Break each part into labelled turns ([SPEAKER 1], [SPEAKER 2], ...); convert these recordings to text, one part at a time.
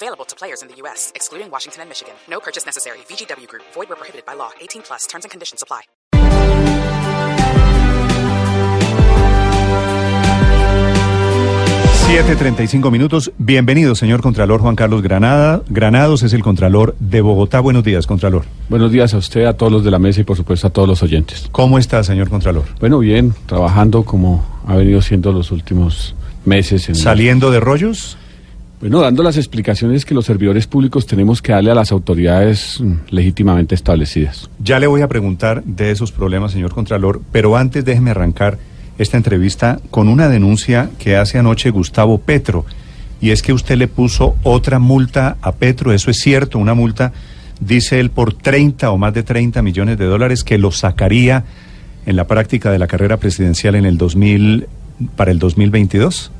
[SPEAKER 1] Available to players in the U.S., excluding Washington and Michigan. No purchase necessary. VGW Group. Void where prohibited by law. 18 plus. Terms and conditions apply.
[SPEAKER 2] Siete treinta y cinco minutos. Bienvenido, señor Contralor Juan Carlos Granada. Granados es el Contralor de Bogotá. Buenos días, Contralor.
[SPEAKER 3] Buenos días a usted, a todos los de la mesa y por supuesto a todos los oyentes.
[SPEAKER 2] ¿Cómo está, señor Contralor?
[SPEAKER 3] Bueno, bien, trabajando como ha venido siendo los últimos meses. En
[SPEAKER 2] ¿Saliendo de rollos?
[SPEAKER 3] Bueno, dando las explicaciones que los servidores públicos tenemos que darle a las autoridades mm, legítimamente establecidas.
[SPEAKER 2] Ya le voy a preguntar de esos problemas, señor Contralor, pero antes déjeme arrancar esta entrevista con una denuncia que hace anoche Gustavo Petro. Y es que usted le puso otra multa a Petro, eso es cierto, una multa, dice él, por 30 o más de 30 millones de dólares que lo sacaría en la práctica de la carrera presidencial en el 2000, para el 2022.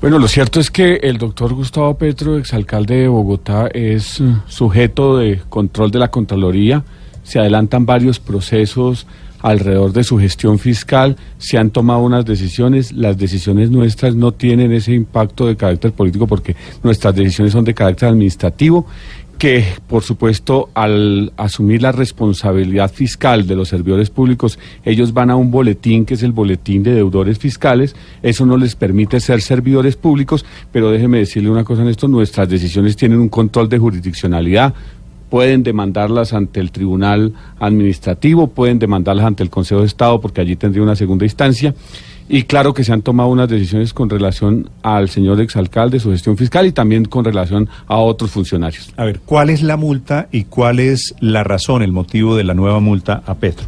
[SPEAKER 3] Bueno, lo cierto es que el doctor Gustavo Petro, exalcalde de Bogotá, es mm, sujeto de control de la Contraloría. Se adelantan varios procesos alrededor de su gestión fiscal, se han tomado unas decisiones, las decisiones nuestras no tienen ese impacto de carácter político porque nuestras decisiones son de carácter administrativo que, por supuesto, al asumir la responsabilidad fiscal de los servidores públicos, ellos van a un boletín que es el boletín de deudores fiscales. Eso no les permite ser servidores públicos, pero déjeme decirle una cosa en esto, nuestras decisiones tienen un control de jurisdiccionalidad, pueden demandarlas ante el Tribunal Administrativo, pueden demandarlas ante el Consejo de Estado, porque allí tendría una segunda instancia. Y claro que se han tomado unas decisiones con relación al señor exalcalde, su gestión fiscal y también con relación a otros funcionarios.
[SPEAKER 2] A ver, ¿cuál es la multa y cuál es la razón, el motivo de la nueva multa a Petro?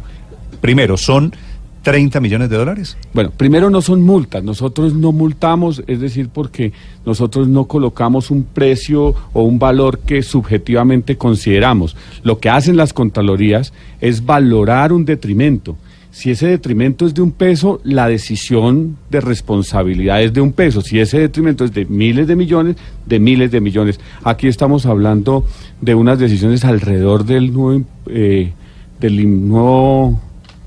[SPEAKER 2] Primero, ¿son 30 millones de dólares?
[SPEAKER 3] Bueno, primero no son multas, nosotros no multamos, es decir, porque nosotros no colocamos un precio o un valor que subjetivamente consideramos. Lo que hacen las contralorías es valorar un detrimento. Si ese detrimento es de un peso, la decisión de responsabilidad es de un peso. Si ese detrimento es de miles de millones, de miles de millones. Aquí estamos hablando de unas decisiones alrededor del nuevo, eh, del nuevo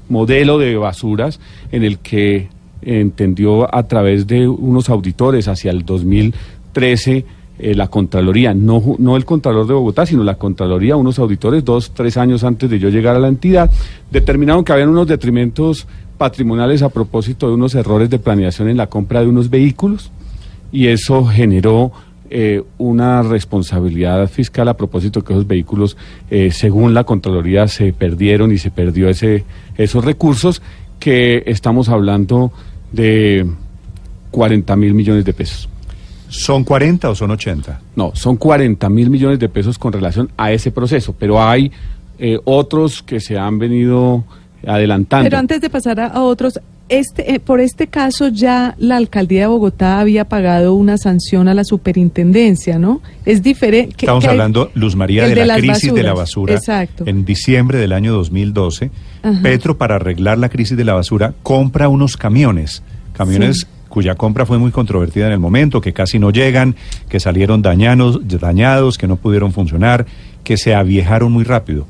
[SPEAKER 3] modelo de basuras en el que entendió a través de unos auditores hacia el 2013 eh, la Contraloría, no, no el Contralor de Bogotá, sino la Contraloría, unos auditores, dos, tres años antes de yo llegar a la entidad, determinaron que habían unos detrimentos patrimoniales a propósito de unos errores de planeación en la compra de unos vehículos y eso generó eh, una responsabilidad fiscal a propósito que esos vehículos, eh, según la Contraloría, se perdieron y se perdió ese, esos recursos que estamos hablando de 40 mil millones de pesos.
[SPEAKER 2] ¿Son 40 o son 80?
[SPEAKER 3] No, son 40 mil millones de pesos con relación a ese proceso, pero hay eh, otros que se han venido adelantando.
[SPEAKER 4] Pero antes de pasar a, a otros, este, eh, por este caso ya la alcaldía de Bogotá había pagado una sanción a la superintendencia, ¿no? Es diferente.
[SPEAKER 2] Estamos hablando, Luz María, de, la crisis de la basura.
[SPEAKER 4] Exacto.
[SPEAKER 2] En diciembre del año 2012, Petro, para arreglar la crisis de la basura, compra unos camiones. Camiones cuya compra fue muy controvertida en el momento, que casi no llegan, que salieron dañados, dañados, que no pudieron funcionar, que se aviejaron muy rápido.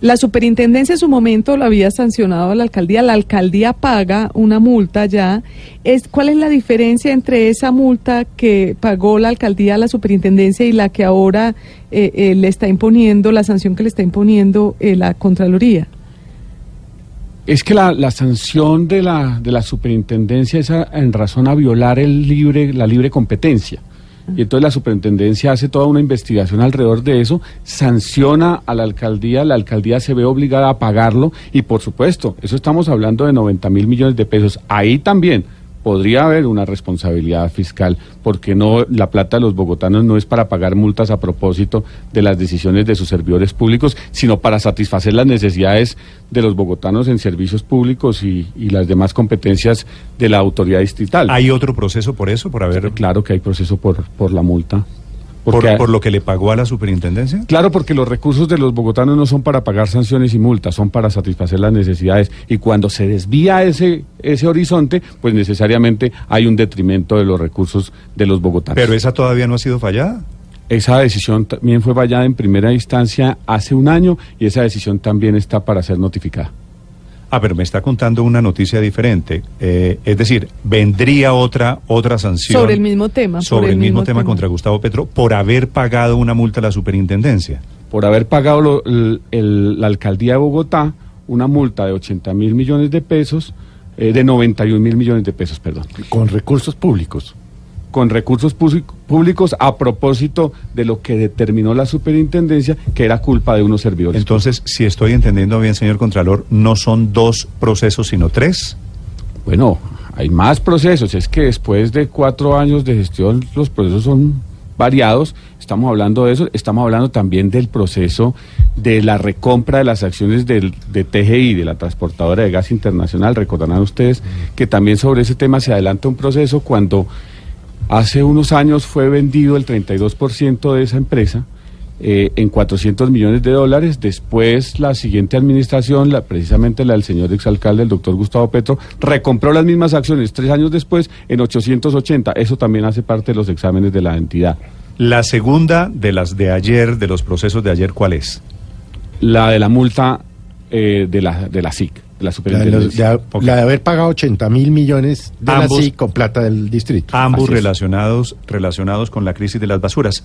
[SPEAKER 4] La superintendencia en su momento lo había sancionado a la alcaldía, la alcaldía paga una multa ya. Es, ¿Cuál es la diferencia entre esa multa que pagó la alcaldía a la superintendencia y la que ahora eh, eh, le está imponiendo, la sanción que le está imponiendo eh, la Contraloría?
[SPEAKER 3] Es que la, la sanción de la, de la superintendencia es en razón a violar el libre, la libre competencia. Y entonces la superintendencia hace toda una investigación alrededor de eso, sanciona a la alcaldía, la alcaldía se ve obligada a pagarlo y por supuesto, eso estamos hablando de 90 mil millones de pesos. Ahí también podría haber una responsabilidad fiscal, porque no la plata de los bogotanos no es para pagar multas a propósito de las decisiones de sus servidores públicos, sino para satisfacer las necesidades de los bogotanos en servicios públicos y, y las demás competencias de la autoridad distrital.
[SPEAKER 2] ¿Hay otro proceso por eso, por haber...
[SPEAKER 3] Claro que hay proceso por, por la multa. Porque-
[SPEAKER 2] ¿Por, por lo que le pagó a la superintendencia?
[SPEAKER 3] Claro, porque los recursos de los bogotanos no son para pagar sanciones y multas, son para satisfacer las necesidades. Y cuando se desvía ese, ese horizonte, pues necesariamente hay un detrimento de los recursos de los bogotanos.
[SPEAKER 2] Pero esa todavía no ha sido fallada.
[SPEAKER 3] Esa decisión también fue vallada en primera instancia hace un año y esa decisión también está para ser notificada.
[SPEAKER 2] Ah, pero me está contando una noticia diferente. Eh, es decir, vendría otra otra sanción
[SPEAKER 4] Sobre el mismo tema,
[SPEAKER 2] sobre el mismo, tema, contra Gustavo Petro por haber pagado una multa a la superintendencia.
[SPEAKER 3] Por haber pagado lo- el- el- la alcaldía de Bogotá una multa de 80 mil millones de pesos, eh, de 91 mil millones de pesos, perdón.
[SPEAKER 5] Con recursos públicos.
[SPEAKER 3] Con recursos públicos a propósito de lo que determinó la superintendencia que era culpa de unos servidores.
[SPEAKER 2] Entonces, si estoy entendiendo bien, señor Contralor, no son dos procesos, sino tres.
[SPEAKER 3] bueno, hay más procesos. Es que después de cuatro años de gestión los procesos son variados. Estamos hablando de eso. Estamos hablando también del proceso de la recompra de las acciones del, de TGI, de la transportadora de gas internacional. Recordarán ustedes que también sobre ese tema se adelanta un proceso cuando hace unos años fue vendido el 32% de esa empresa. eh, en 400 millones de dólares. Después, la siguiente administración, la, precisamente la del señor exalcalde, el doctor Gustavo Petro, recompró las mismas acciones tres años después en 880. Eso también hace parte de los exámenes de la entidad.
[SPEAKER 2] La segunda de las de ayer, de los procesos de ayer, ¿cuál es?
[SPEAKER 3] La de la multa eh, de, la, de la SIC, de la
[SPEAKER 5] La de, los-
[SPEAKER 3] superintendencia.
[SPEAKER 5] de- la de haber pagado 80 mil millones de la SIC con plata del distrito.
[SPEAKER 2] Ambos relacionados, relacionados con la crisis de las basuras.